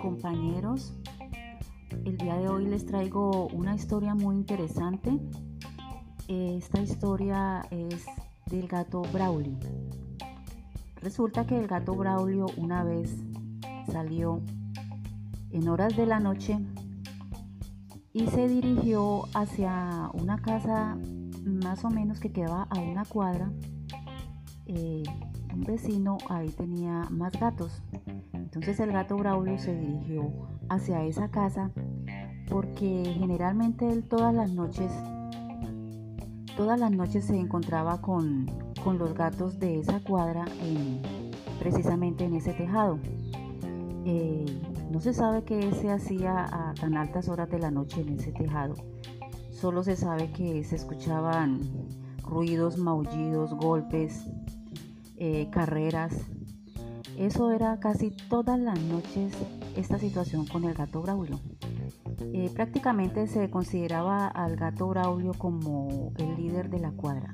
compañeros. El día de hoy les traigo una historia muy interesante. Esta historia es del gato Braulio. Resulta que el gato Braulio una vez salió en horas de la noche y se dirigió hacia una casa más o menos que quedaba a una cuadra. Eh, un vecino ahí tenía más gatos. Entonces el gato Braulio se dirigió hacia esa casa porque generalmente él todas las noches todas las noches se encontraba con, los gatos de esa cuadra precisamente en ese tejado. Eh, no se sabe qué se hacía a tan altas horas de la noche en ese tejado. Solo se sabe que se escuchaban ruidos, maullidos, golpes, eh, carreras. Eso era casi todas las noches esta situación con el gato Braulio. Eh, prácticamente se consideraba al gato Braulio como el líder de la cuadra.